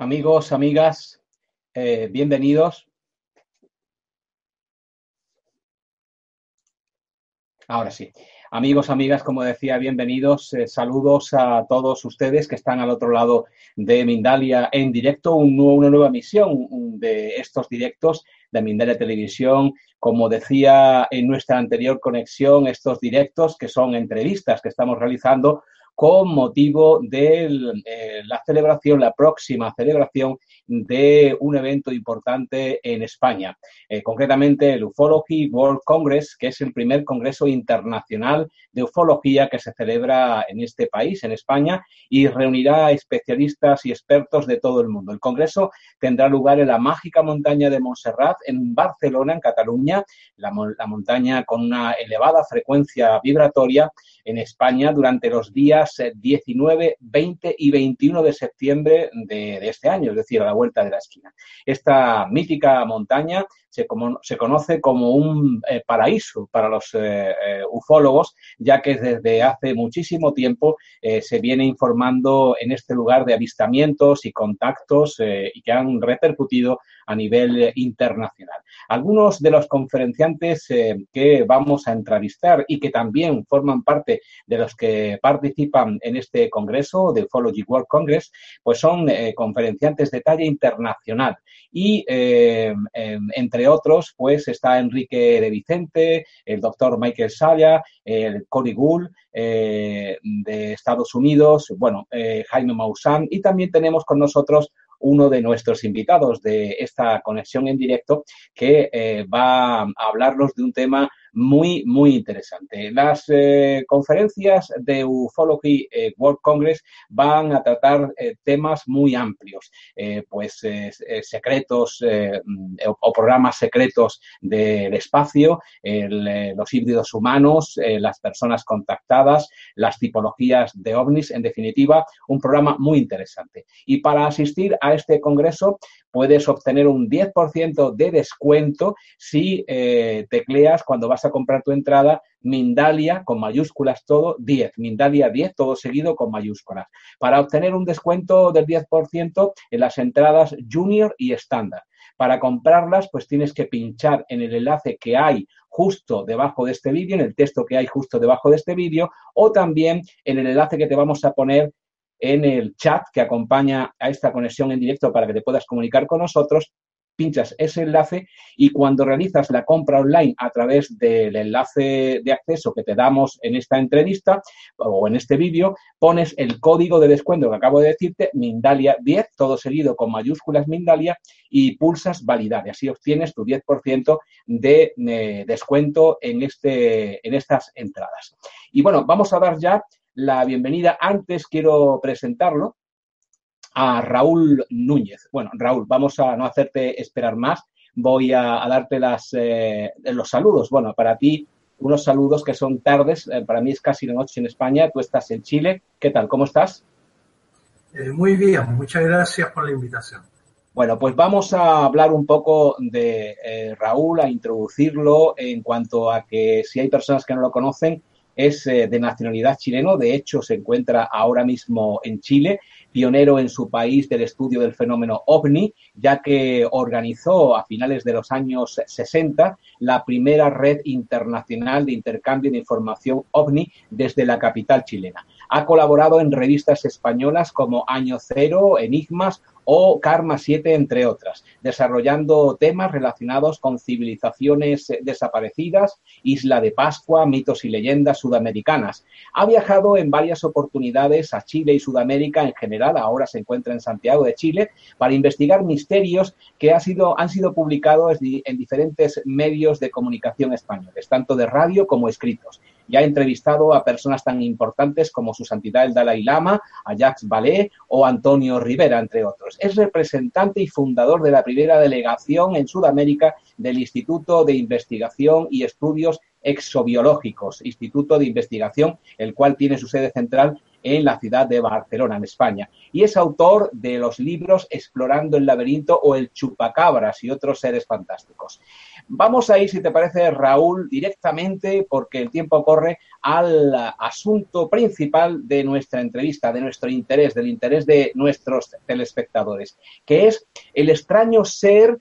Amigos, amigas, eh, bienvenidos. Ahora sí. Amigos, amigas, como decía, bienvenidos. Eh, saludos a todos ustedes que están al otro lado de Mindalia en directo, una nueva misión de estos directos de Mindalia Televisión. Como decía en nuestra anterior conexión, estos directos que son entrevistas que estamos realizando con motivo de eh, la celebración, la próxima celebración de un evento importante en España, eh, concretamente el Ufology World Congress, que es el primer congreso internacional de ufología que se celebra en este país, en España, y reunirá especialistas y expertos de todo el mundo. El congreso tendrá lugar en la mágica montaña de Montserrat, en Barcelona, en Cataluña, la, montaña con una elevada frecuencia vibratoria en España durante los días 19, eh, 20 y 21 de septiembre de, de este año, es decir, a la vuelta de la esquina. Esta mítica montaña se, como, se conoce como un eh, paraíso para los eh, eh, ufólogos, ya que desde hace muchísimo tiempo se viene informando en este lugar de avistamientos y contactos y que han repercutido a nivel internacional. Algunos de los conferenciantes que vamos a entrevistar y que también forman parte de los que participan en este congreso, de Ufology World Congress, pues son conferenciantes de talla internacional y entre otros, pues está Enrique de Vicente, el doctor Michael Saya, el Cory Gould eh, de Estados Unidos, bueno, eh, Jaime Maussan, y también tenemos con nosotros uno de nuestros invitados de esta conexión en directo que eh, va a hablarnos de un tema muy, muy interesante. Las eh, conferencias de Ufology eh, World Congress van a tratar eh, temas muy amplios, pues secretos o programas secretos del espacio, los híbridos humanos, las personas contactadas, las tipologías de ovnis, en definitiva, un programa muy interesante. Y para asistir a este congreso, puedes obtener un 10% de descuento si tecleas cuando vas a comprar tu entrada Mindalia con mayúsculas todo 10, Mindalia 10 todo seguido con mayúsculas. Para obtener un descuento del 10% en las entradas junior y estándar. Para comprarlas, pues tienes que pinchar en el enlace que hay justo debajo de este vídeo, en el texto que hay justo debajo de este vídeo, o también en el enlace que te vamos a poner en el chat que acompaña a esta conexión en directo para que te puedas comunicar con nosotros, pinchas ese enlace y cuando realizas la compra online a través del enlace de acceso que te damos en esta entrevista o en este vídeo, pones el código de descuento que acabo de decirte, Mindalia 10, todo seguido con mayúsculas Mindalia y pulsas validar y así obtienes tu 10% de eh, descuento en, este, en estas entradas. Y bueno, vamos a dar ya la bienvenida. Antes quiero presentarlo a Raúl Núñez. Bueno, Raúl, vamos a no hacerte esperar más. Voy a, darte las, eh, los saludos. Bueno, para ti, unos saludos que son tardes. Eh, para mí es casi la noche en España. Tú estás en Chile. ¿Qué tal? ¿Cómo estás? Eh, muy bien. Muchas gracias por la invitación. Bueno, pues vamos a hablar un poco de Raúl, a introducirlo en cuanto a que si hay personas que no lo conocen, es eh, de nacionalidad chileno, de hecho se encuentra ahora mismo en Chile, pionero en su país del estudio del fenómeno ovni, ya que organizó a finales de los años 60 la primera red internacional de intercambio de información ovni desde la capital chilena. Ha colaborado en revistas españolas como Año Cero, Enigmas o Karma 7, entre otras, desarrollando temas relacionados con civilizaciones eh, desaparecidas, Isla de Pascua, mitos y leyendas sudamericanas. Ha viajado en varias oportunidades a Chile y Sudamérica en general, ahora se encuentra en Santiago de Chile, para investigar misterios que sido, han sido publicados en diferentes medios de comunicación españoles, tanto de radio como escritos. Ya ha entrevistado a personas tan importantes como su santidad el Dalai Lama, a Jacques Vallée o Antonio Rivera, entre otros. Es representante y fundador de la primera delegación en Sudamérica del Instituto de Investigación y Estudios Exobiológicos, Instituto de Investigación, el cual tiene su sede central en la ciudad de Barcelona, en España. Y es autor de los libros Explorando el laberinto o El chupacabras y otros seres fantásticos. Vamos a ir, si te parece, Raúl, directamente, porque el tiempo corre, al asunto principal de nuestra entrevista, de nuestro interés, del interés de nuestros telespectadores, que es el extraño ser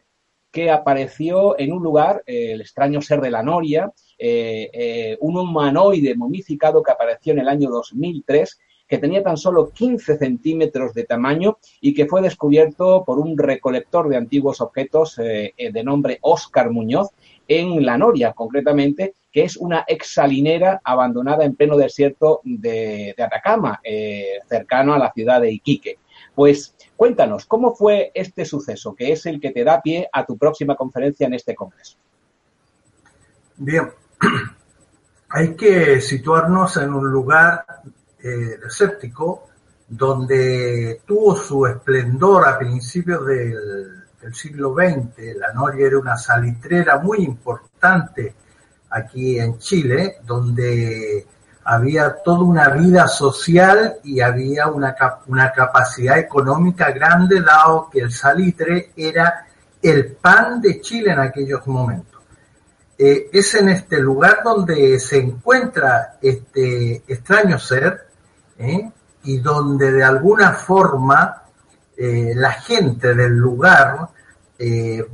que apareció en un lugar, el extraño ser de la Noria, eh, eh, un humanoide momificado que apareció en el año 2003 que tenía tan solo 15 centímetros de tamaño y que fue descubierto por un recolector de antiguos objetos eh, eh, de nombre Óscar Muñoz en La Noria, concretamente, que es una exalinera abandonada en pleno desierto de, Atacama, cercano a la ciudad de Iquique. Pues cuéntanos, ¿cómo fue este suceso, que es el que te da pie a tu próxima conferencia en este congreso? Bien, hay que situarnos en un lugar eh, desértico, donde tuvo su esplendor a principios del, siglo XX. La Noria era una salitrera muy importante aquí en Chile, donde había toda una vida social y había una, una capacidad económica grande, dado que el salitre era el pan de Chile en aquellos momentos. Eh, es en este lugar donde se encuentra este extraño ser, ¿eh? y donde de alguna forma eh, la gente del lugar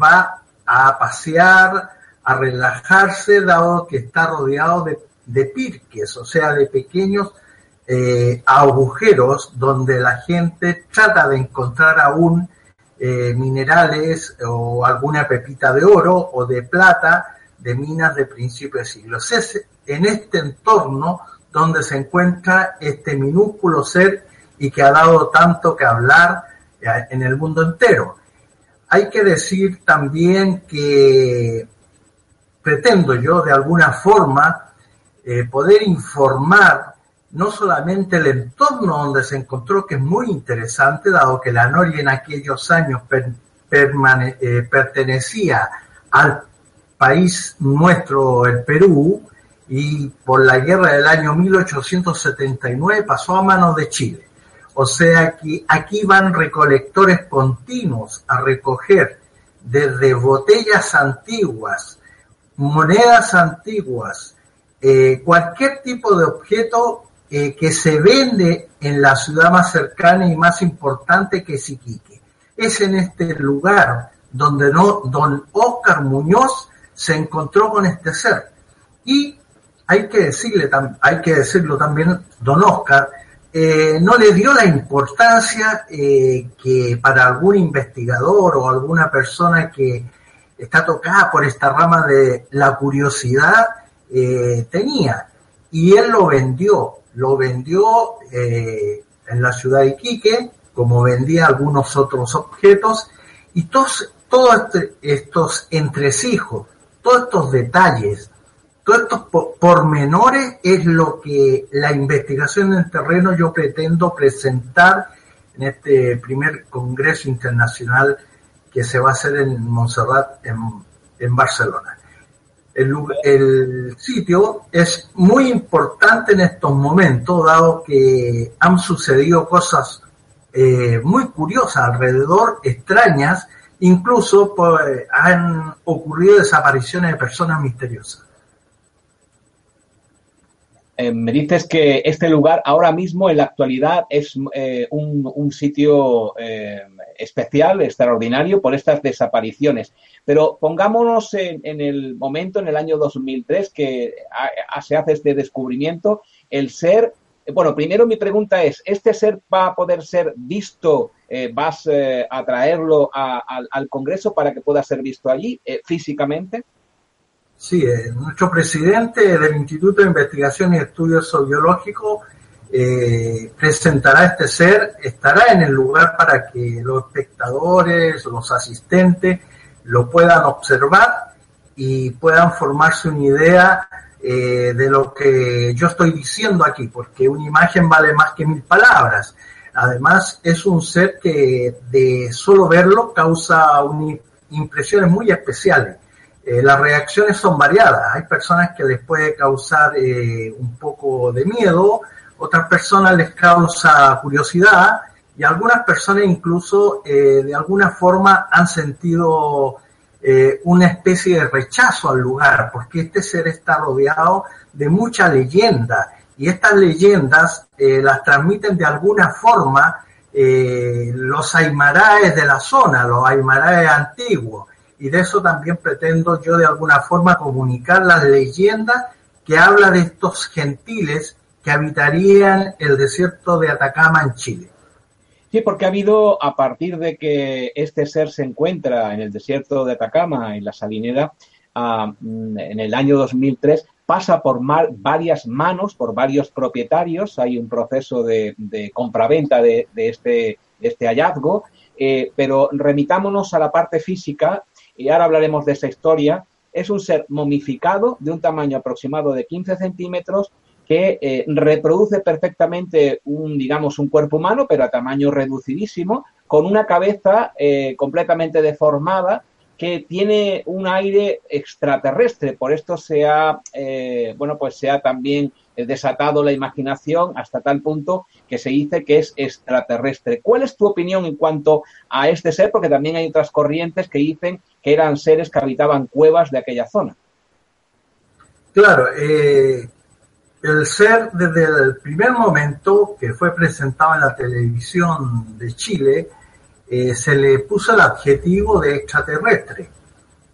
va a pasear, a relajarse, dado que está rodeado de, de pirques, o sea, de pequeños agujeros donde la gente trata de encontrar aún minerales o alguna pepita de oro o de plata de minas de principios de siglo. Es en este entorno donde se encuentra este minúsculo ser y que ha dado tanto que hablar eh, en el mundo entero. Hay que decir también que pretendo yo de alguna forma eh, poder informar no solamente el entorno donde se encontró, que es muy interesante, dado que la Noria en aquellos años eh, pertenecía al país nuestro, el Perú, y por la guerra del año 1879 pasó a manos de Chile. O sea que aquí van recolectores continuos a recoger desde botellas antiguas, monedas antiguas, eh, cualquier tipo de objeto eh, que se vende en la ciudad más cercana y más importante que es. Es en este lugar donde no, don Oscar Muñoz se encontró con este ser. Y hay que decirle, hay que decirlo también, don Oscar, eh, no le dio la importancia eh, que para algún investigador o alguna persona que está tocada por esta rama de la curiosidad eh, tenía. Y él lo vendió, lo vendió en la ciudad de Iquique, como vendía algunos otros objetos, y todos, todos este, estos entresijos, todos estos detalles todos estos pormenores es lo que la investigación en terreno yo pretendo presentar en este primer Congreso Internacional que se va a hacer en Montserrat, en, Barcelona. El, sitio es muy importante en estos momentos, dado que han sucedido cosas eh, muy curiosas alrededor, extrañas, incluso pues, han ocurrido desapariciones de personas misteriosas. Eh, me dices que este lugar ahora mismo en la actualidad es eh, un, sitio eh, especial, extraordinario por estas desapariciones. Pero pongámonos en, el momento, en el año 2003, que se hace este descubrimiento, el ser bueno, primero mi pregunta es, ¿este ser va a poder ser visto? ¿Vas a traerlo al Congreso para que pueda ser visto allí físicamente? Sí, nuestro presidente del Instituto de Investigación y Estudios Zoológicos eh, presentará este ser, estará en el lugar para que los espectadores, los asistentes lo puedan observar y puedan formarse una idea eh, de lo que yo estoy diciendo aquí, porque una imagen vale más que mil palabras. Además, es un ser que de solo verlo causa impresiones muy especiales. Eh, las reacciones son variadas. Hay personas que les puede causar un poco de miedo, otras personas les causa curiosidad y algunas personas incluso eh, de alguna forma han sentido eh, una especie de rechazo al lugar, porque este ser está rodeado de mucha leyenda y estas leyendas eh, las transmiten de alguna forma los aymaraes de la zona, los aymaraes antiguos, y de eso también pretendo yo de alguna forma comunicar las leyendas que habla de estos gentiles que habitarían el desierto de Atacama en Chile. Sí, porque ha habido, a partir de que este ser se encuentra en el desierto de Atacama, en la Salinera, ah, mm, en el año 2003, pasa por varias manos, por varios propietarios. Hay un proceso de, compraventa de, este, este, hallazgo. Eh, pero remitámonos a la parte física y ahora hablaremos de esa historia. Es un ser momificado de un tamaño aproximado de 15 centímetros que eh, reproduce perfectamente un, digamos, un cuerpo humano, pero a tamaño reducidísimo, con una cabeza eh, completamente deformada que tiene un aire extraterrestre. Por esto se ha, eh, bueno, pues se ha también desatado la imaginación hasta tal punto que se dice que es extraterrestre. ¿Cuál es tu opinión en cuanto a este ser? Porque también hay otras corrientes que dicen que eran seres que habitaban cuevas de aquella zona. Claro, eh, el ser desde el primer momento que fue presentado en la televisión de Chile, eh, se le puso el adjetivo de extraterrestre.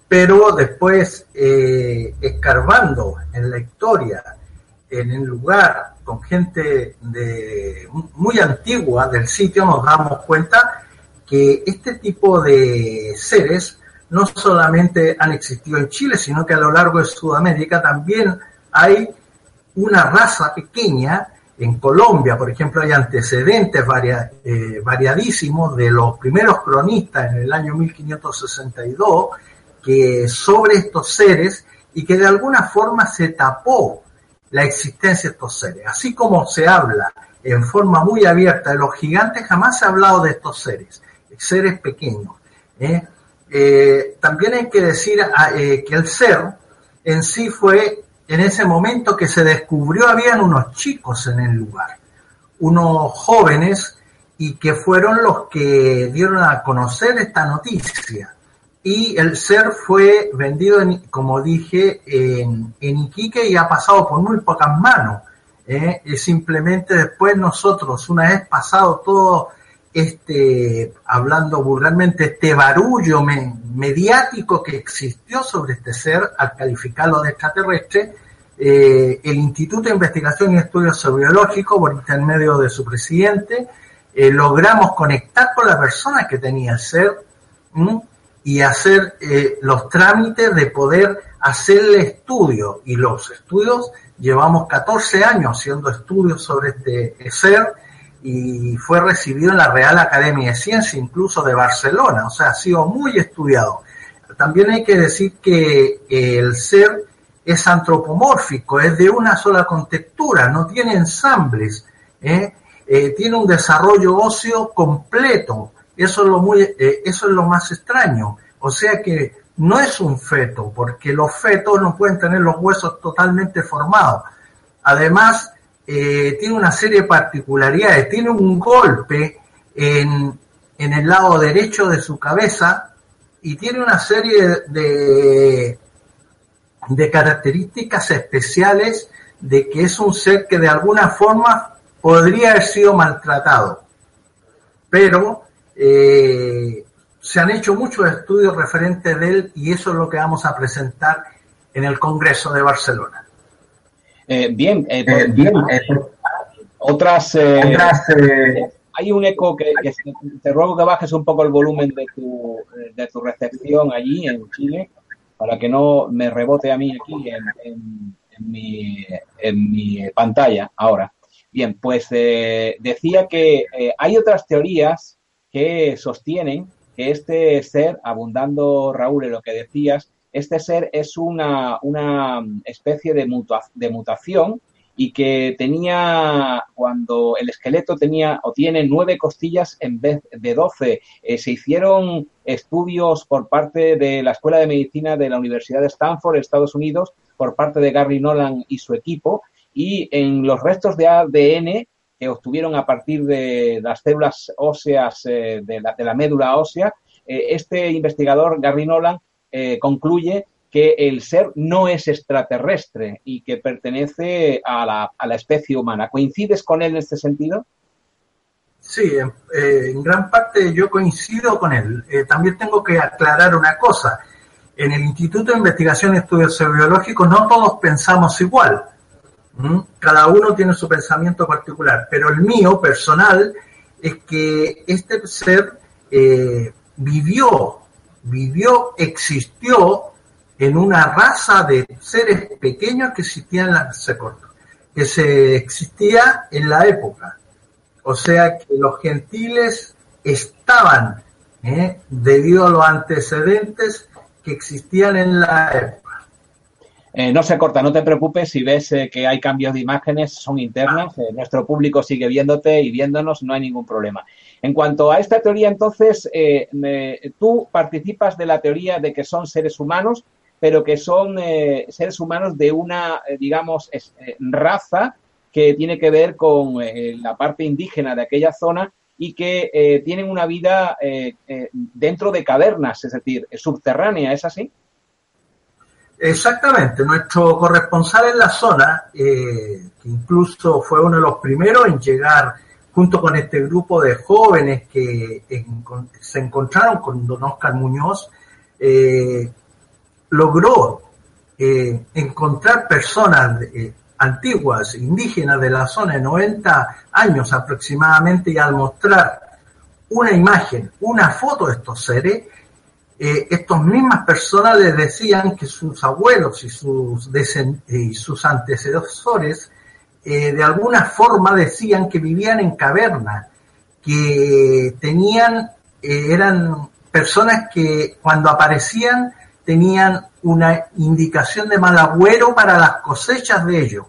Pero después, eh, escarbando en la historia, en el lugar, con gente muy antigua del sitio, nos damos cuenta que este tipo de seres no solamente han existido en Chile, sino que a lo largo de Sudamérica también hay una raza pequeña. En Colombia, por ejemplo, hay antecedentes eh, variadísimos de los primeros cronistas en el año 1562 que sobre estos seres y que de alguna forma se tapó la existencia de estos seres. Así como se habla en forma muy abierta de los gigantes, jamás se ha hablado de estos seres, seres pequeños. ¿eh? Eh, también hay que decir ah, que el ser en sí fue en ese momento que se descubrió habían unos chicos en el lugar, unos jóvenes y que fueron los que dieron a conocer esta noticia. Y el ser fue vendido, en, como dije, en, Iquique y ha pasado por muy pocas manos. ¿eh? simplemente después nosotros, una vez pasado todo este, hablando vulgarmente, este barullo mediático que existió sobre este ser al calificarlo de extraterrestre, eh, el Instituto de Investigación y Estudios Biológicos, por intermedio de su presidente, eh, logramos conectar con la persona que tenía el ser y hacer eh, los trámites de poder hacerle estudios. Y los estudios, llevamos 14 años haciendo estudios sobre este ser y fue recibido en la Real Academia de Ciencias, incluso de Barcelona, o sea, ha sido muy estudiado. También hay que decir que el ser es antropomórfico, es de una sola contextura, no tiene ensambles, ¿eh? Eh, tiene un desarrollo óseo completo, eso es, lo muy, eh, eso es lo más extraño, o sea que no es un feto, porque los fetos no pueden tener los huesos totalmente formados. Además, tiene una serie de particularidades. Tiene un golpe en, el lado derecho de su cabeza y tiene una serie de, de características especiales de que es un ser que de alguna forma podría haber sido maltratado. Pero eh, se han hecho muchos estudios referentes de él y eso es lo que vamos a presentar en el Congreso de Barcelona. Eh, bien, eh, bien Otras... Eh, hay un eco que, te ruego que bajes un poco el volumen de tu, de tu recepción allí en Chile para que no me rebote a mí aquí en, mi, en mi, pantalla ahora. Bien, pues eh, decía que eh, hay otras teorías que sostienen que este ser, abundando Raúl en lo que decías, este ser es una, una especie de, de mutación y que tenía, cuando el esqueleto tenía o tiene nueve costillas en vez de doce. Eh, se hicieron estudios por parte de la Escuela de Medicina de la Universidad de Stanford, Estados Unidos, por parte de Gary Nolan y su equipo, y en los restos de ADN que obtuvieron a partir de las células óseas eh, de, la, médula ósea, eh, este investigador, Gary Nolan, concluye que el ser no es extraterrestre y que pertenece a la, a la especie humana. ¿Coincides con él en este sentido? Sí, eh, en gran parte yo coincido con él. Eh, también tengo que aclarar una cosa. En el Instituto de Investigación y Estudios Biológicos no todos pensamos igual. Cada uno tiene su pensamiento particular, pero el mío personal es que este ser eh, vivió, vivió, existió en una raza de seres pequeños que existían en la, que se existía en la época. O sea que los gentiles estaban ¿eh? debido a los antecedentes que existían en la época. Eh, no se corta, no te preocupes si ves eh, que hay cambios de imágenes, son internas, nuestro público sigue viéndote y viéndonos, no hay ningún problema. En cuanto a esta teoría, entonces, tú participas de la teoría de que son seres humanos, pero que son eh, seres humanos de una, eh, digamos, eh, raza que tiene que ver con la parte indígena de aquella zona y que tienen una vida dentro de cavernas, es decir, subterránea, ¿es así? Exactamente, nuestro corresponsal en la zona, que incluso fue uno de los primeros en llegar junto con este grupo de jóvenes que se encontraron con don Oscar Muñoz, eh, logró eh, encontrar personas eh, antiguas, indígenas de la zona de 90 años aproximadamente, y al mostrar una imagen, una foto de estos seres, eh, estas mismas personas les decían que sus abuelos y sus, y sus antecesores de alguna forma decían que vivían en cavernas, que tenían, eran personas que cuando aparecían tenían una indicación de mal agüero para las cosechas de ellos.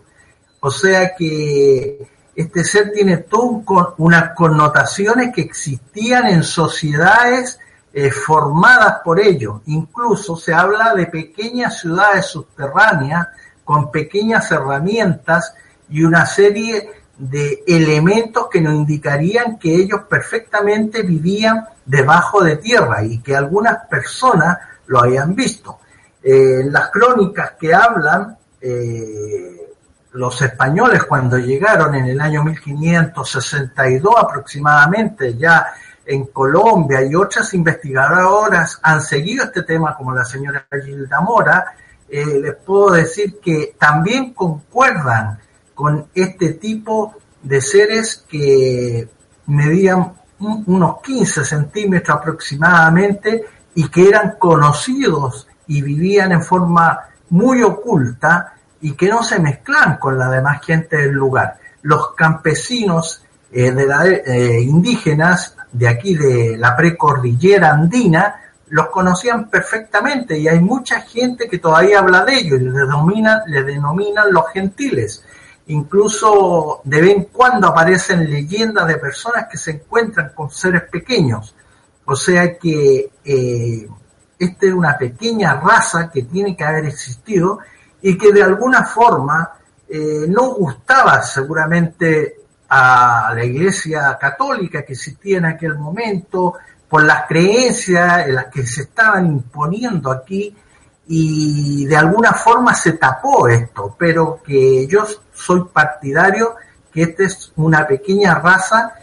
O sea que este ser tiene todo unas connotaciones que existían en sociedades eh, formadas por ellos. Incluso se habla de pequeñas ciudades subterráneas con pequeñas herramientas y una serie de elementos que nos indicarían que ellos perfectamente vivían debajo de tierra y que algunas personas lo hayan visto. Eh, las crónicas que hablan, eh, los españoles cuando llegaron en el año 1562 aproximadamente ya en Colombia y otras investigadoras han seguido este tema como la señora Gilda Mora, eh, les puedo decir que también concuerdan con este tipo de seres que medían unos 15 centímetros aproximadamente y que eran conocidos y vivían en forma muy oculta y que no se mezclan con la demás gente del lugar. Los campesinos eh, de la, eh, indígenas de aquí de la precordillera andina los conocían perfectamente y hay mucha gente que todavía habla de ellos y le denominan, le denominan los gentiles. Incluso de vez en cuando aparecen leyendas de personas que se encuentran con seres pequeños o sea que eh, esta es una pequeña raza que tiene que haber existido y que de alguna forma no gustaba seguramente a la iglesia católica que existía en aquel momento, por las creencias en las que se estaban imponiendo aquí y de alguna forma se tapó esto, pero que yo soy partidario que esta es una pequeña raza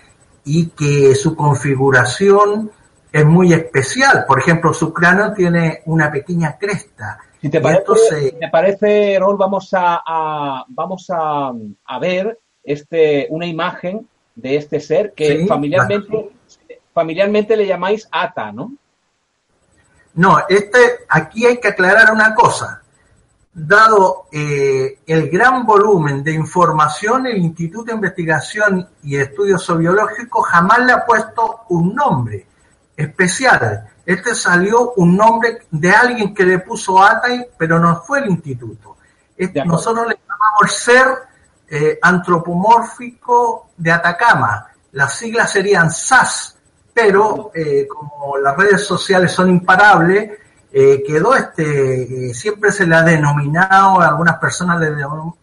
y que su configuración es muy especial. Por ejemplo, su cráneo tiene una pequeña cresta. Si te parece, Raúl, vamos a, vamos a, ver este, una imagen de este ser que familiarmente, familiarmente le llamáis Ata, ¿no? No, este, aquí hay que aclarar una cosa. Dado eh, el gran volumen de información, el Instituto de Investigación y Estudios Zoológicos jamás le ha puesto un nombre especial. Este salió un nombre de alguien que le puso ATAI, pero no fue el instituto. Este, nosotros le llamamos ser eh, antropomórfico de Atacama. Las siglas serían SAS, pero eh, como las redes sociales son imparables, eh, quedó este, siempre se le ha denominado, algunas personas le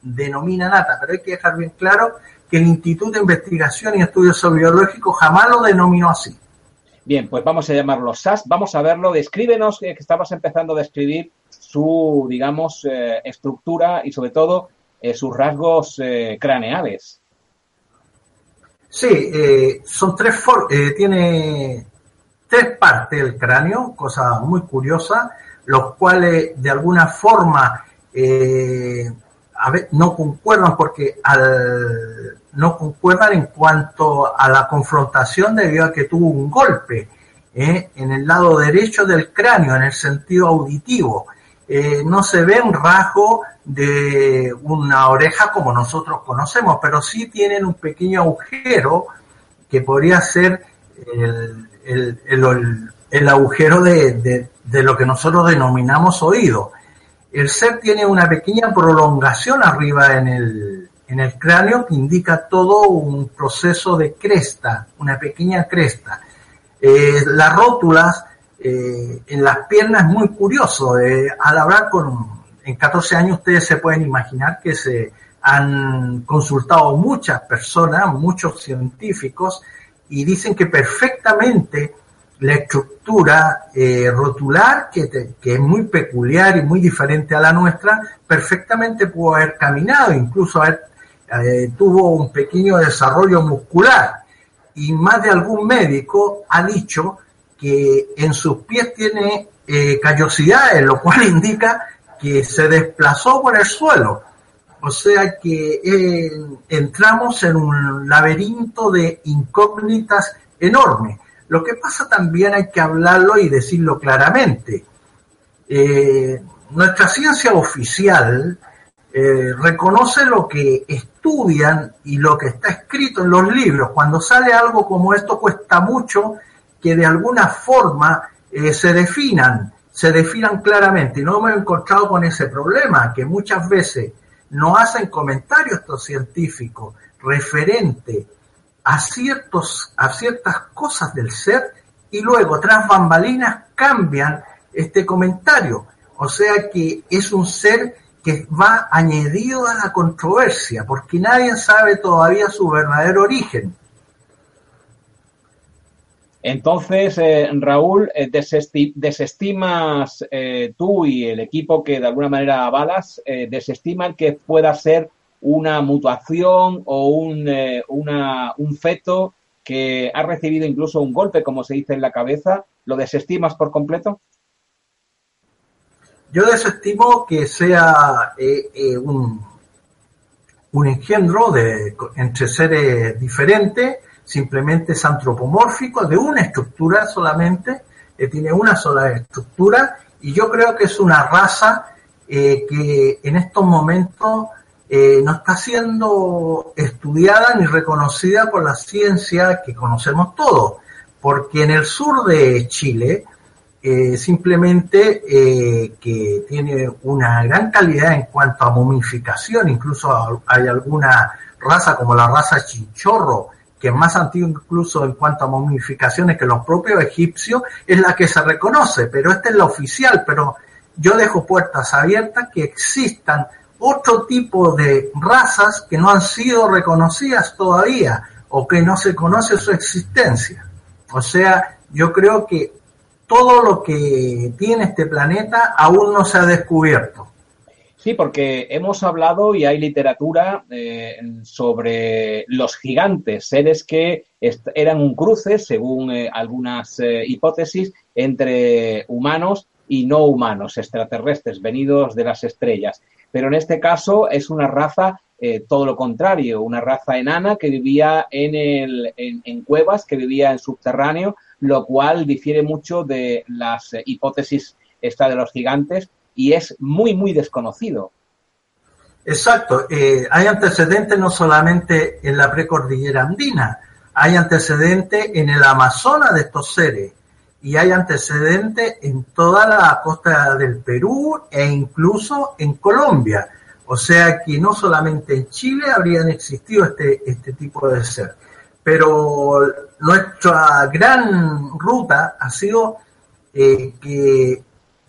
denominan ATA, pero hay que dejar bien claro que el Instituto de Investigación y Estudios Biológicos jamás lo denominó así. Bien, pues vamos a llamarlo SAS, vamos a verlo, descríbenos, que estamos empezando a describir su, digamos, estructura y sobre todo eh, sus rasgos eh, craneales. Sí, eh, son tres tiene tres partes el cráneo, cosa muy curiosa, los cuales de alguna forma no concuerdan porque al, no concuerdan en cuanto a la confrontación debido a que tuvo un golpe en el lado derecho del cráneo, en el sentido auditivo. No se ve un rasgo de una oreja como nosotros conocemos, pero sí tienen un pequeño agujero que podría ser el, el, agujero de, de, lo que nosotros denominamos oído. El ser tiene una pequeña prolongación arriba en el, en el cráneo que indica todo un proceso de cresta, una pequeña cresta. Eh, las rótulas eh, en las piernas es muy curioso. Eh, al hablar con, en 14 años ustedes se pueden imaginar que se han consultado muchas personas, muchos científicos, y dicen que perfectamente la estructura eh, rotular, que, es muy peculiar y muy diferente a la nuestra, perfectamente pudo haber caminado, incluso eh, tuvo un pequeño desarrollo muscular. Y más de algún médico ha dicho que en sus pies tiene eh, callosidades, lo cual indica que se desplazó por el suelo. O sea que eh, entramos en un laberinto de incógnitas enorme. Lo que pasa también hay que hablarlo y decirlo claramente. Eh, nuestra ciencia oficial eh, reconoce lo que estudian y lo que está escrito en los libros. Cuando sale algo como esto cuesta mucho que de alguna forma se definan se definan claramente. Y no me he encontrado con ese problema, que muchas veces no hacen comentarios estos científicos referente a, ciertos, a ciertas cosas del ser y luego tras bambalinas cambian este comentario. O sea que es un ser que va añadido a la controversia, porque nadie sabe todavía su verdadero origen. Entonces, eh, Raúl, eh, desestimas eh, tú y el equipo que de alguna manera avalas, desestiman que pueda ser una mutación o un, un feto que ha recibido incluso un golpe, como se dice en la cabeza, ¿lo desestimas por completo? Yo desestimo que sea un, un engendro de, entre seres diferentes simplemente es antropomórfico de una estructura solamente, que tiene una sola estructura y yo creo que es una raza eh, que en estos momentos eh, no está siendo estudiada ni reconocida por la ciencia que conocemos todos, porque en el sur de Chile eh, simplemente que tiene una gran calidad en cuanto a momificación, incluso hay alguna raza como la raza chinchorro, que es más antiguo incluso en cuanto a momificaciones que los propios egipcios, es la que se reconoce, pero esta es la oficial, pero yo dejo puertas abiertas que existan otro tipo de razas que no han sido reconocidas todavía o que no se conoce su existencia. O sea, yo creo que todo lo que tiene este planeta aún no se ha descubierto. Sí, porque hemos hablado y hay literatura eh, sobre los gigantes, seres que eran un cruce, según eh, algunas eh, hipótesis, entre humanos y no humanos, extraterrestres, venidos de las estrellas. Pero en este caso es una raza todo lo contrario, una raza enana que vivía en, el, en, cuevas, que vivía en subterráneo, lo cual difiere mucho de las hipótesis esta de los gigantes y es muy, muy desconocido. Exacto, eh, hay antecedentes no solamente en la precordillera andina, hay antecedentes en el Amazonas de estos seres y hay antecedentes en toda la costa del Perú e incluso en Colombia. O sea que no solamente en Chile habrían existido este, este tipo de ser. Pero nuestra gran ruta ha sido eh, que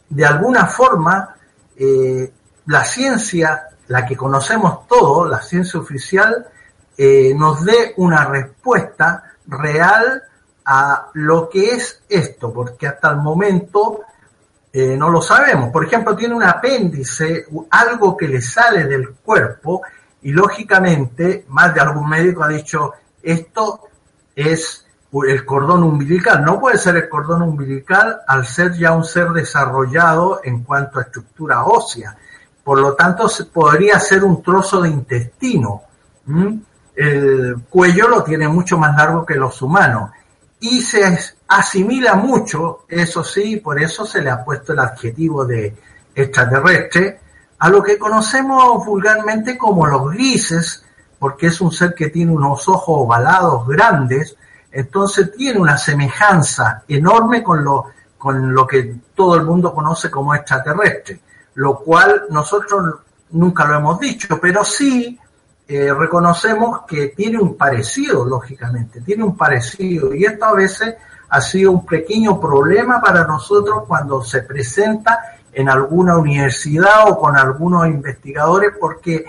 de alguna forma eh, la ciencia, la que conocemos todos, la ciencia oficial, eh, nos dé una respuesta real a lo que es esto, porque hasta el momento eh, no lo sabemos. Por ejemplo, tiene un apéndice, algo que le sale del cuerpo, y lógicamente más de algún médico ha dicho, esto es el cordón umbilical. No puede ser el cordón umbilical al ser ya un ser desarrollado en cuanto a estructura ósea. Por lo tanto, podría ser un trozo de intestino. El cuello lo tiene mucho más largo que los humanos y se asimila mucho, eso sí, por eso se le ha puesto el adjetivo de extraterrestre, a lo que conocemos vulgarmente como los grises, porque es un ser que tiene unos ojos ovalados grandes, entonces tiene una semejanza enorme con lo, con lo que todo el mundo conoce como extraterrestre, lo cual nosotros nunca lo hemos dicho, pero sí eh, reconocemos que tiene un parecido, lógicamente, tiene un parecido. Y esto a veces ha sido un pequeño problema para nosotros cuando se presenta en alguna universidad o con algunos investigadores, porque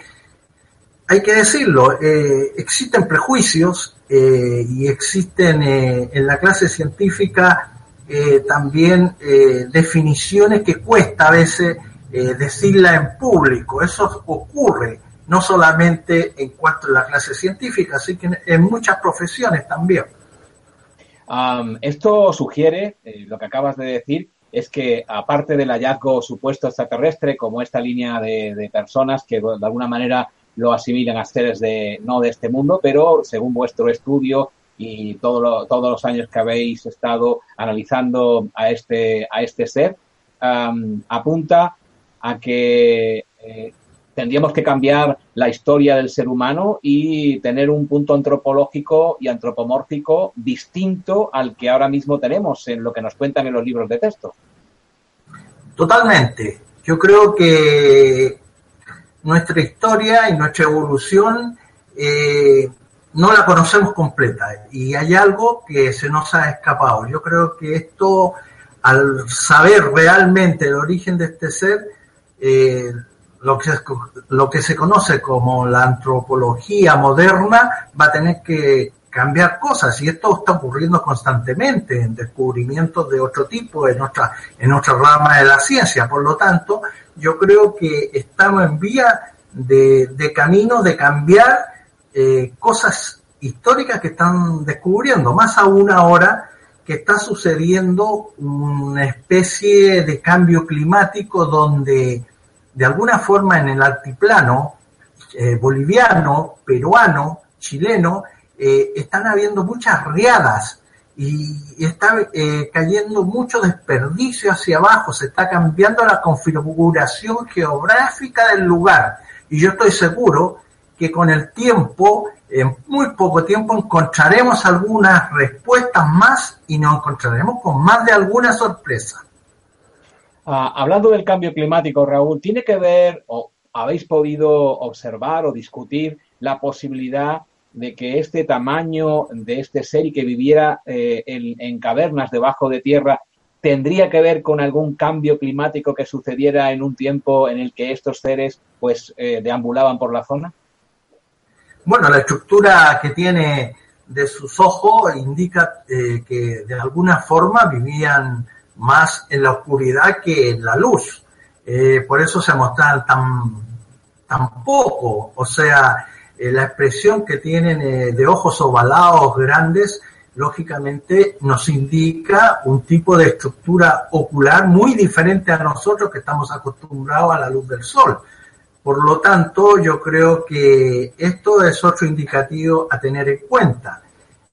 hay que decirlo, eh, existen prejuicios eh, y existen en la clase científica también definiciones que cuesta a veces decirla en público. Eso ocurre no solamente en cuanto a la clase científica, sino en muchas profesiones también. esto sugiere, eh, lo que acabas de decir, es que aparte del hallazgo supuesto extraterrestre, como esta línea de, personas que de alguna manera lo asimilan a seres de no de este mundo, pero según vuestro estudio y todo todos los años que habéis estado analizando a este, a este ser, apunta a que eh, tendríamos que cambiar la historia del ser humano y tener un punto antropológico y antropomórfico distinto al que ahora mismo tenemos en lo que nos cuentan en los libros de texto. Totalmente. Yo creo que nuestra historia y nuestra evolución eh, no la conocemos completa y hay algo que se nos ha escapado. Yo creo que esto, al saber realmente el origen de este ser, eh, lo que, lo que se conoce como la antropología moderna va a tener que cambiar cosas y esto está ocurriendo constantemente en descubrimientos de otro tipo en otra, en otra rama de la ciencia. Por lo tanto, yo creo que estamos en vía de, de camino de cambiar eh, cosas históricas que están descubriendo, más aún ahora que está sucediendo una especie de cambio climático donde de alguna forma en el altiplano eh, boliviano, peruano, chileno, eh, están habiendo muchas riadas y está eh, cayendo mucho desperdicio hacia abajo, se está cambiando la configuración geográfica del lugar. Y yo estoy seguro que con el tiempo, en muy poco tiempo, encontraremos algunas respuestas más y nos encontraremos con más de alguna sorpresa. Ah, hablando del cambio climático, Raúl, ¿tiene que ver o habéis podido observar o discutir la posibilidad de que este tamaño de este ser y que viviera eh, en, cavernas debajo de tierra tendría que ver con algún cambio climático que sucediera en un tiempo en el que estos seres pues eh, deambulaban por la zona? Bueno, la estructura que tiene de sus ojos indica eh, que de alguna forma vivían más en la oscuridad que en la luz. Por eso se mostran tan, tan poco. O sea, eh, la expresión que tienen eh, de ojos ovalados grandes, lógicamente nos indica un tipo de estructura ocular muy diferente a nosotros que estamos acostumbrados a la luz del sol. Por lo tanto, yo creo que esto es otro indicativo a tener en cuenta.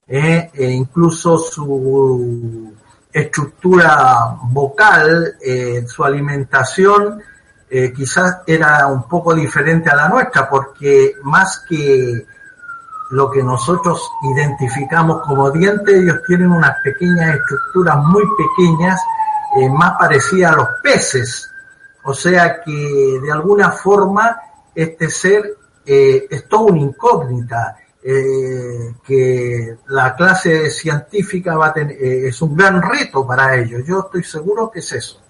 ¿eh? E incluso su estructura vocal, su alimentación, eh, quizás era un poco diferente a la nuestra, porque más que lo que nosotros identificamos como dientes, ellos tienen unas pequeñas estructuras muy pequeñas, eh, más parecidas a los peces. O sea que de alguna forma este ser eh, es todo una incógnita. Que la clase científica va a tener, es un gran reto para ellos. Yo estoy seguro que es eso.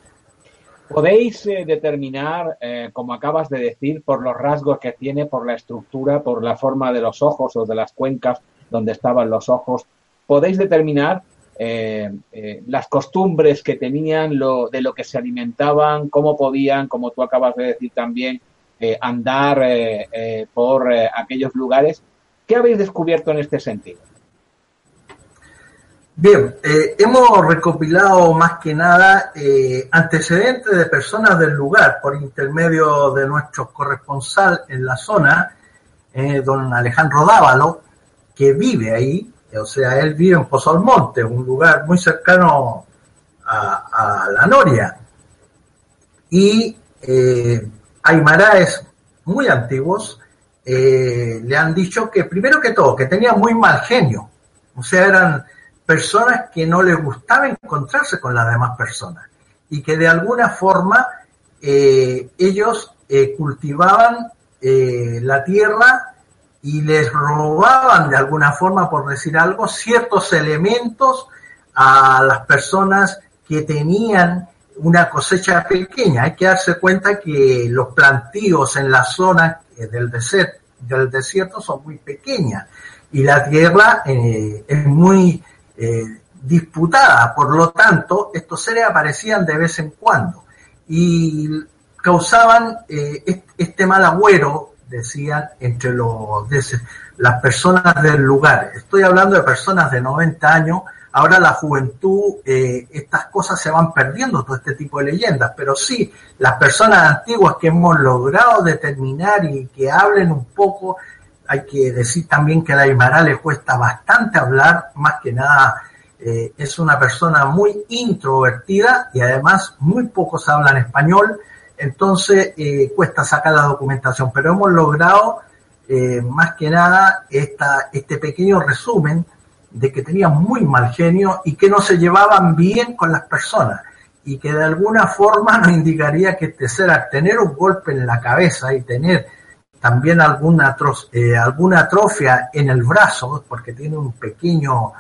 ¿Podéis determinar, como acabas de decir, por los rasgos que tiene, por la estructura, por la forma de los ojos o de las cuencas donde estaban los ojos, podéis determinar eh, eh, las costumbres que tenían, lo, de lo que se alimentaban, cómo podían, como tú acabas de decir también, eh, andar por aquellos lugares. ¿Qué habéis descubierto en este sentido? Bien, hemos recopilado más que nada antecedentes de personas del lugar por intermedio de nuestro corresponsal en la zona, don Alejandro Dávalo, que vive ahí o sea, él vive en Pozo un lugar muy cercano a, la Noria. Y eh, aymaraes muy antiguos eh, le han dicho que, primero que todo, que tenían muy mal genio. O sea, eran personas que no les gustaba encontrarse con las demás personas y que de alguna forma eh, ellos eh, cultivaban la tierra y les robaban de alguna forma, por decir algo, ciertos elementos a las personas que tenían una cosecha pequeña. Hay que darse cuenta que los plantíos en la zona del desierto, del desierto son muy pequeñas y la tierra eh, es muy eh, disputada. Por lo tanto, estos seres aparecían de vez en cuando y causaban eh, este mal agüero decían entre los, las personas del lugar. Estoy hablando de personas de 90 años. Ahora la juventud, eh, estas cosas se van perdiendo, todo este tipo de leyendas, pero sí, las personas antiguas que hemos logrado determinar y que hablen un poco, hay que decir también que a la Aymara le cuesta bastante hablar, más que nada eh, es una persona muy introvertida y además muy pocos hablan español, entonces eh, cuesta sacar la documentación, pero hemos logrado eh, más que nada esta, este pequeño resumen de que tenían muy mal genio y que no se llevaban bien con las personas y que de alguna forma nos indicaría que este ser tener un golpe en la cabeza y tener también alguna, eh, alguna atrofia en el brazo, porque tiene un pequeño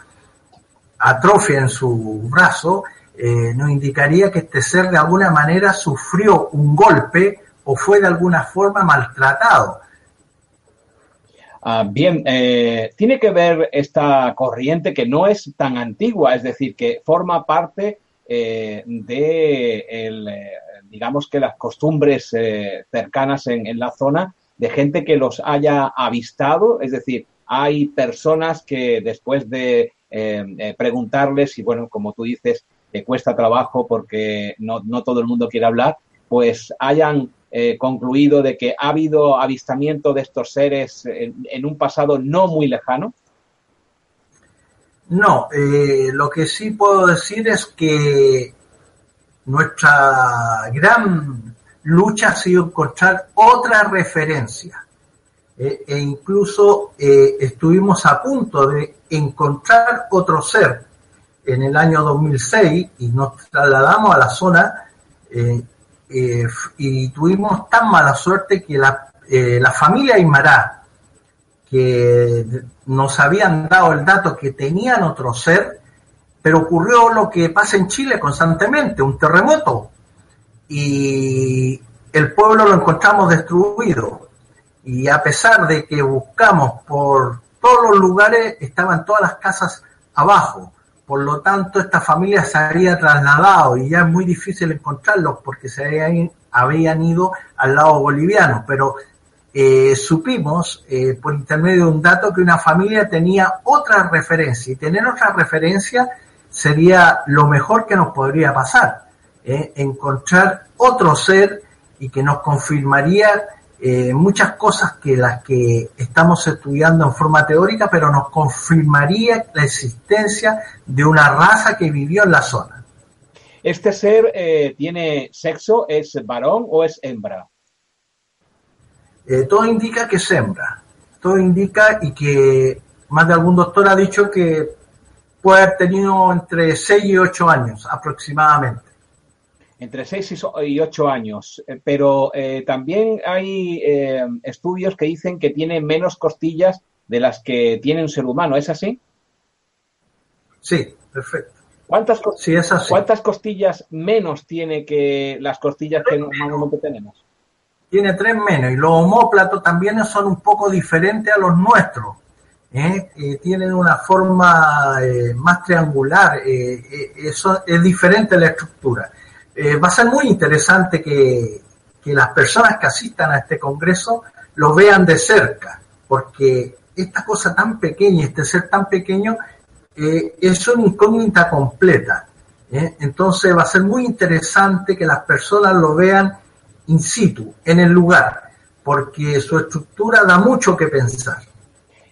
atrofia en su brazo, eh, nos indicaría que este ser de alguna manera sufrió un golpe o fue de alguna forma maltratado. Ah, bien, eh, tiene que ver esta corriente que no es tan antigua, es decir, que forma parte de, digamos que las costumbres cercanas en, en, la zona de gente que los haya avistado, es decir, hay personas que después de preguntarles, y bueno, como tú dices, que cuesta trabajo porque no, todo el mundo quiere hablar, pues hayan eh, concluido de que ha habido avistamiento de estos seres en, un pasado no muy lejano? No, eh, lo que sí puedo decir es que nuestra gran lucha ha sido encontrar otra referencia. Eh, e incluso estuvimos a punto de encontrar otro ser en el año 2006 y nos trasladamos a la zona eh, eh, y tuvimos tan mala suerte que la, eh, la familia Aymara, que nos habían dado el dato que tenían otro ser, pero ocurrió lo que pasa en Chile constantemente, un terremoto, y el pueblo lo encontramos destruido. Y a pesar de que buscamos por todos los lugares, estaban todas las casas abajo. Por lo tanto, esta familia se había trasladado y ya es muy difícil encontrarlos porque se habían, ido al lado boliviano. Pero eh, supimos eh, por intermedio de un dato que una familia tenía otra referencia y tener otra referencia sería lo mejor que nos podría pasar. Eh, encontrar otro ser y que nos confirmaría eh, muchas cosas que las que estamos estudiando en forma teórica, pero nos confirmaría la existencia de una raza que vivió en la zona. ¿Este ser eh, tiene sexo? ¿Es varón o es hembra? Eh, todo indica que es hembra. Todo indica y que más de algún doctor ha dicho que puede haber tenido entre 6 y 8 años aproximadamente entre 6 y 8 años, eh, pero eh, también hay eh, estudios que dicen que tiene menos costillas de las que tiene un ser humano, ¿es así? Sí, perfecto. ¿Cuántas, ¿Cuántas costillas menos tiene que las costillas que normalmente tenemos? Tiene tres menos y los homóplatos también son un poco diferentes a los nuestros. tienen una forma más triangular, eso es diferente la estructura. Eh, va a ser muy interesante que, las personas que asistan a este congreso lo vean de cerca, porque esta cosa tan pequeña, este ser tan pequeño, eh, es una incógnita completa. ¿eh? Entonces va a ser muy interesante que las personas lo vean in situ, en el lugar, porque su estructura da mucho que pensar.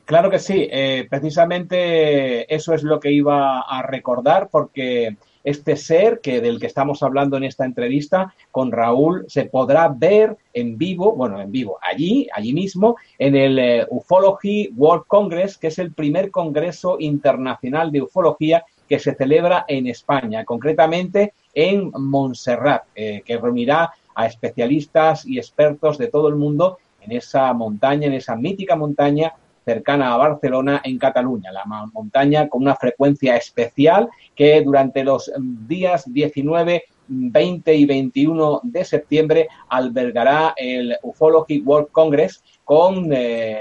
Claro que sí, precisamente eso es lo que iba a recordar, porque este ser que del que estamos hablando en esta entrevista con Raúl se podrá ver en vivo, bueno, en vivo, allí, allí mismo, en el eh, Ufology World Congress, que es el primer congreso internacional de ufología que se celebra en España, concretamente en Montserrat, eh, que reunirá a especialistas y expertos de todo el mundo en esa montaña, en esa mítica montaña cercana a Barcelona, en Cataluña, la montaña con una frecuencia especial que durante los días 19, 20 y 21 de septiembre albergará el Ufology World Congress con eh, eh,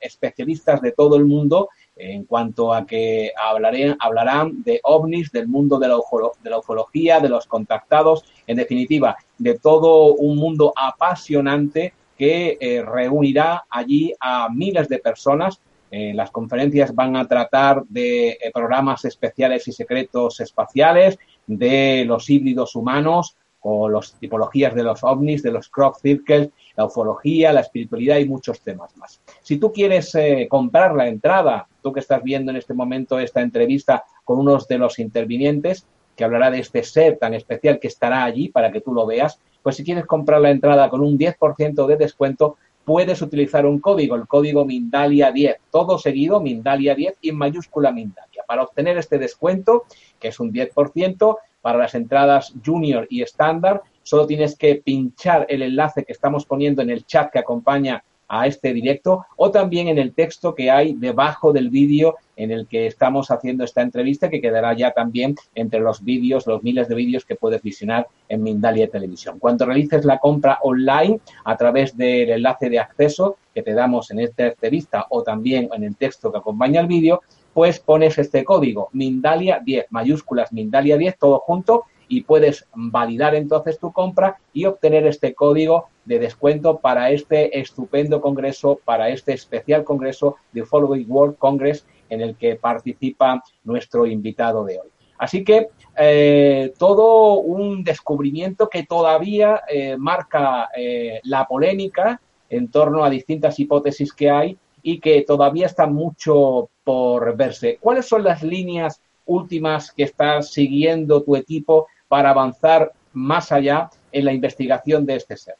especialistas de todo el mundo en cuanto a que hablarán de ovnis, del mundo de la ufología, de los contactados, en definitiva, de todo un mundo apasionante que eh, reunirá allí a miles de personas. Eh, las conferencias van a tratar de eh, programas especiales y secretos espaciales, de los híbridos humanos o las tipologías de los ovnis, de los crop circles, la ufología, la espiritualidad y muchos temas más. Si tú quieres comprar la entrada, tú que estás viendo en este momento esta entrevista con uno de los intervinientes, que hablará de este ser tan especial que estará allí para que tú lo veas, pues si quieres comprar la entrada con un 10% de descuento, puedes utilizar un código, el código Mindalia10, todo seguido, Mindalia10 y en mayúscula Mindalia. Para obtener este descuento, que es un 10%, para las entradas junior y estándar, solo tienes que pinchar el enlace que estamos poniendo en el chat que acompaña a este directo o también en el texto que hay debajo del vídeo en el que estamos haciendo esta entrevista que quedará ya también entre los vídeos, los miles de vídeos que puedes visionar en Mindalia Televisión. Cuando realices la compra online a través del enlace de acceso que te damos en esta entrevista o también en el texto que acompaña el vídeo, pues pones este código Mindalia 10, mayúsculas Mindalia 10, todo junto y puedes validar entonces tu compra y obtener este código de descuento para este estupendo congreso, para este especial congreso de Following World Congress en el que participa nuestro invitado de hoy. Así que eh, todo un descubrimiento que todavía eh, marca eh, la polémica en torno a distintas hipótesis que hay y que todavía está mucho por verse. ¿Cuáles son las líneas últimas que está siguiendo tu equipo para avanzar más allá en la investigación de este ser?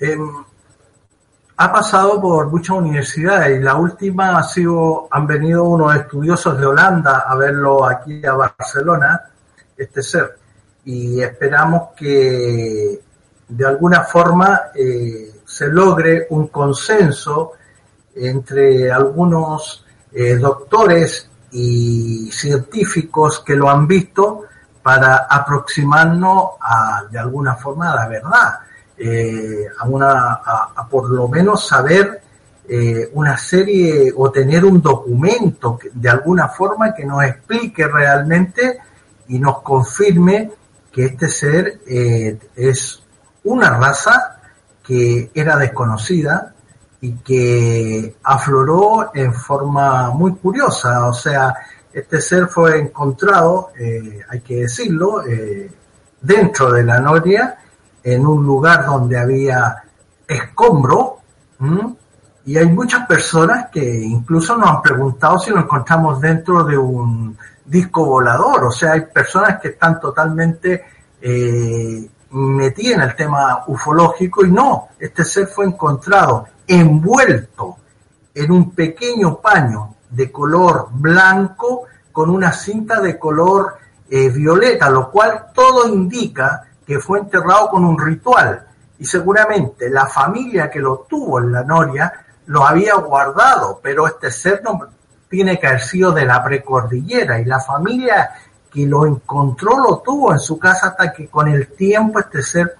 Em, ha pasado por muchas universidades y la última ha sido, han venido unos estudiosos de Holanda a verlo aquí a Barcelona, este ser, y esperamos que de alguna forma eh, se logre un consenso entre algunos eh, doctores y científicos que lo han visto para aproximarnos a, de alguna forma a la verdad, eh, a, una, a, por lo menos saber eh, una serie o tener un documento de alguna forma que nos explique realmente y nos confirme que este ser eh, es una raza que era desconocida y que afloró en forma muy curiosa, o sea, este ser fue encontrado, eh, hay que decirlo, eh, dentro de la noria, en un lugar donde había escombro y hay muchas personas que incluso nos han preguntado si lo encontramos dentro de un disco volador, o sea, hay personas que están totalmente eh, metidas en el tema ufológico y no, este ser fue encontrado envuelto en un pequeño paño de color blanco con una cinta de color eh, violeta, lo cual todo indica que fue enterrado con un ritual. Y seguramente la familia que lo tuvo en la Noria lo había guardado, pero este ser no tiene que haber sido de la precordillera. Y la familia que lo encontró lo tuvo en su casa hasta que con el tiempo este ser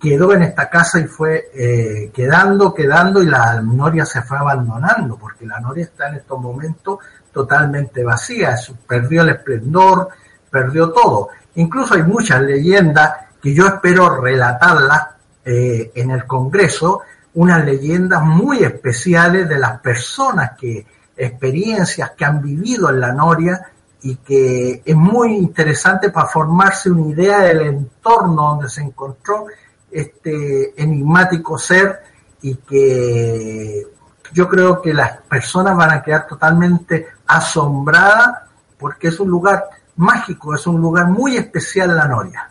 quedó en esta casa y fue eh, quedando, quedando y la noria se fue abandonando, porque la noria está en estos momentos totalmente vacía, perdió el esplendor, perdió todo. Incluso hay muchas leyendas que yo espero relatarlas eh, en el Congreso, unas leyendas muy especiales de las personas que, experiencias que han vivido en la Noria y que es muy interesante para formarse una idea del entorno donde se encontró este enigmático ser y que yo creo que las personas van a quedar totalmente asombradas porque es un lugar mágico, es un lugar muy especial la Noria.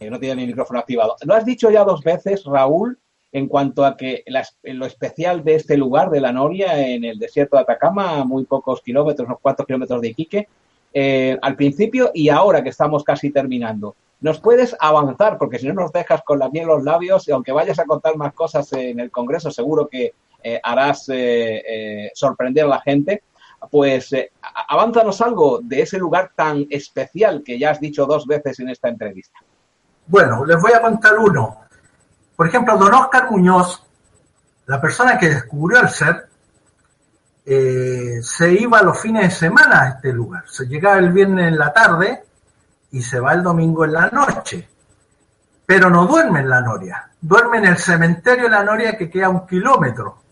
No tiene mi micrófono activado. Lo has dicho ya dos veces, Raúl, en cuanto a que lo especial de este lugar, de la Noria, en el desierto de Atacama, a muy pocos kilómetros, unos cuatro kilómetros de Iquique, eh, al principio y ahora que estamos casi terminando. ¿Nos puedes avanzar? Porque si no nos dejas con la miel en los labios, y aunque vayas a contar más cosas en el Congreso, seguro que eh, harás eh, sorprender a la gente. Pues avánzanos algo de ese lugar tan especial que ya has dicho dos veces en esta entrevista. Bueno, les voy a contar uno. Por ejemplo, don Oscar Muñoz, la persona que descubrió el ser, eh, se iba los fines de semana a este lugar. Se llegaba el viernes en la tarde y se va el domingo en la noche. Pero no duerme en la Noria, duerme en el cementerio de la Noria que queda un kilómetro.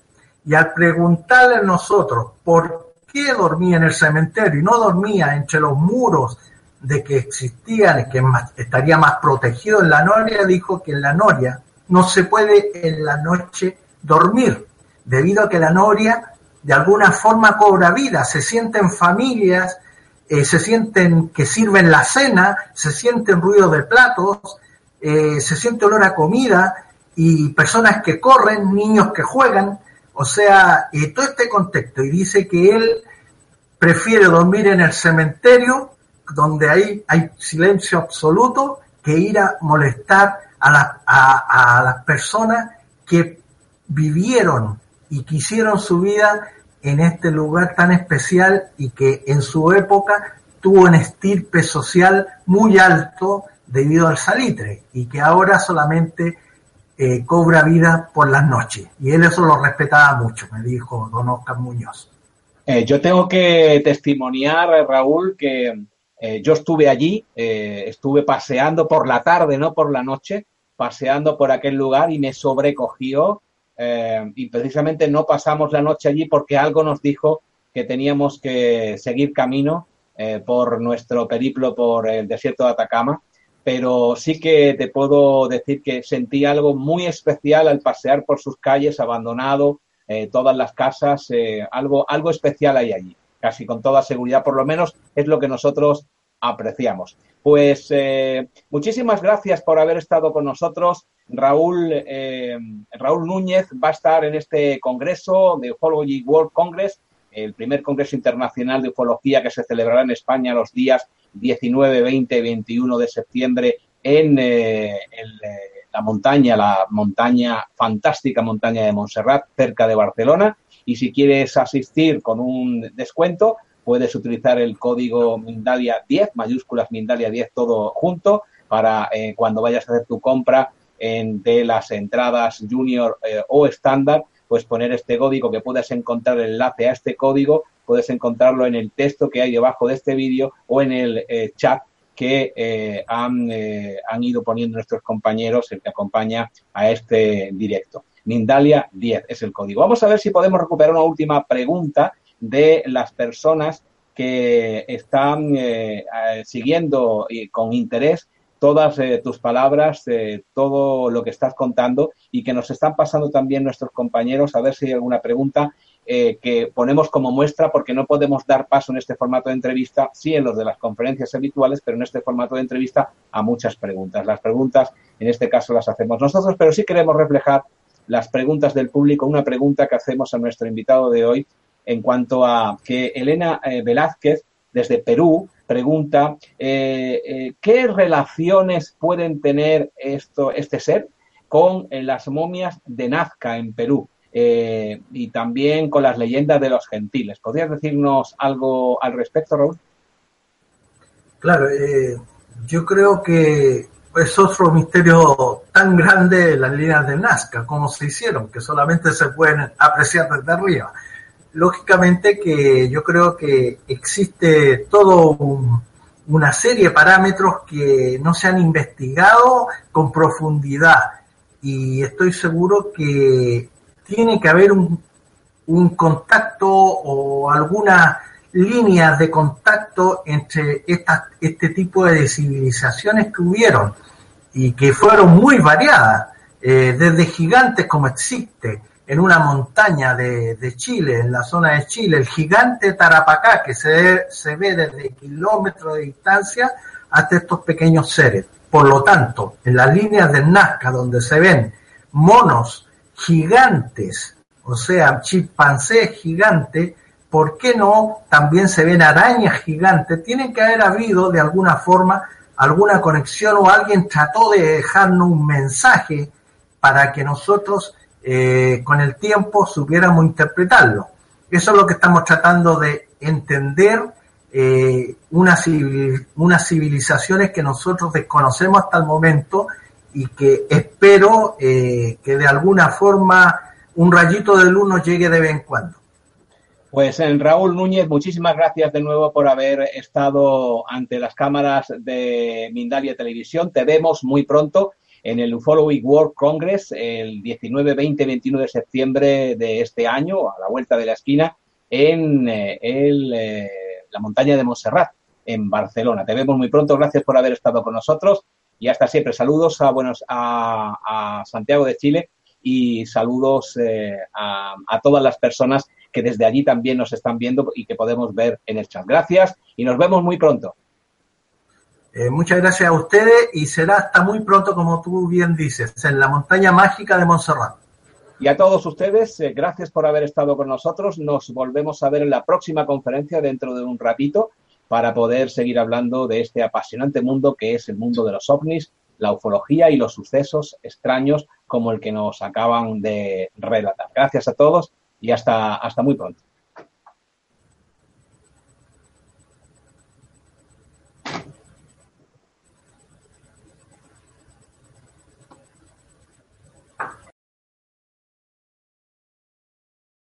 Y al preguntarle a nosotros por qué dormía en el cementerio y no dormía entre los muros de que existían, que estaría más protegido en la Noria, dijo que en la Noria no se puede en la noche dormir, debido a que la Noria de alguna forma cobra vida, se sienten familias, eh, se sienten que sirven la cena, se sienten ruido de platos, eh, se siente olor a comida y personas que corren, niños que juegan, o sea, y todo este contexto. Y dice que él prefiere dormir en el cementerio, donde hay, hay silencio absoluto, que ir a molestar a, a, a las personas que vivieron y que hicieron su vida en este lugar tan especial y que en su época tuvo un estirpe social muy alto debido al salitre y que ahora solamente eh, cobra vida por las noches. Y él eso lo respetaba mucho, me dijo don Oscar Muñoz. Eh, yo tengo que testimoniar, Raúl, que eh, yo estuve allí, estuve paseando por la tarde, no por la noche, paseando por aquel lugar y me sobrecogió eh, y precisamente no pasamos la noche allí porque algo nos dijo que teníamos que seguir camino eh, por nuestro periplo por el desierto de Atacama, pero sí que te puedo decir que sentí algo muy especial al pasear por sus calles abandonado, eh, todas las casas, algo, algo especial hay allí, casi con toda seguridad, por lo menos es lo que nosotros apreciamos. Pues muchísimas gracias por haber estado con nosotros. Raúl, eh, Raúl Núñez va a estar en este congreso de Ufology World Congress, el primer congreso internacional de ufología que se celebrará en España los días 19, 20 y 21 de septiembre en, eh, eh, la montaña, la montaña, fantástica montaña de Montserrat, cerca de Barcelona. Y si quieres asistir con un descuento, puedes utilizar el código Mindalia 10, mayúsculas Mindalia 10 todo junto, para cuando vayas a hacer tu compra de las entradas junior eh, o estándar, pues poner este código que puedes encontrar el enlace a este código, puedes encontrarlo en el texto que hay debajo de este vídeo o en el eh, chat que eh, han, han ido poniendo nuestros compañeros, el que acompaña a este directo. Mindalia 10 es el código. Vamos a ver si podemos recuperar una última pregunta de las personas que están siguiendo con interés todas eh, tus palabras, eh, todo lo que estás contando y que nos están pasando también nuestros compañeros a ver si hay alguna pregunta eh, que ponemos como muestra porque no podemos dar paso en este formato de entrevista, sí en los de las conferencias habituales, pero en este formato de entrevista a muchas preguntas. Las preguntas, en este caso, las hacemos nosotros, pero sí queremos reflejar las preguntas del público, una pregunta que hacemos a nuestro invitado de hoy en cuanto a que Elena Velázquez, desde Perú, pregunta eh, qué relaciones pueden tener esto, este ser con las momias de Nazca en Perú. Eh, y también con las leyendas de los gentiles. ¿Podrías decirnos algo al respecto, Raúl? Claro, eh, yo creo que es otro misterio tan grande las líneas de Nazca, cómo se hicieron, que solamente se pueden apreciar desde arriba. Lógicamente que yo creo que existe todo una serie de parámetros que no se han investigado con profundidad. Y estoy seguro que tiene que haber un, un contacto o alguna línea de contacto entre este tipo de civilizaciones que hubieron y que fueron muy variadas, eh, desde gigantes como existe en una montaña de, Chile, en la zona de Chile, el gigante Tarapacá, que se, se ve desde kilómetros de distancia hasta estos pequeños seres. Por lo tanto, en las líneas del Nazca, donde se ven monos gigantes, o sea, chimpancés gigantes, ¿por qué no también se ven arañas gigantes? Tiene que haber habido de alguna forma alguna conexión o alguien trató de dejarnos un mensaje para que nosotros eh, con el tiempo supiéramos interpretarlo. Eso es lo que estamos tratando de entender eh, unas, unas civilizaciones que nosotros desconocemos hasta el momento y que espero eh, que de alguna forma un rayito de luz nos llegue de vez en cuando. Pues Raúl Núñez, muchísimas gracias de nuevo por haber estado ante las cámaras de Mindalia Televisión. Te vemos muy pronto en el Ufology World Congress el 19, 20, 21 de septiembre de este año, a la vuelta de la esquina, en eh, el, eh, la montaña de Montserrat, en Barcelona. Te vemos muy pronto. Gracias por haber estado con nosotros y hasta siempre. Saludos a, buenos, a, Santiago de Chile y saludos eh, a, todas las personas que desde allí también nos están viendo y que podemos ver en el chat. Gracias y nos vemos muy pronto. Eh, muchas gracias a ustedes y será hasta muy pronto, como tú bien dices, en la montaña mágica de Montserrat. Y a todos ustedes, eh, gracias por haber estado con nosotros. Nos volvemos a ver en la próxima conferencia dentro de un ratito para poder seguir hablando de este apasionante mundo que es el mundo de los ovnis, la ufología y los sucesos extraños como el que nos acaban de relatar. Gracias a todos y hasta, hasta muy pronto.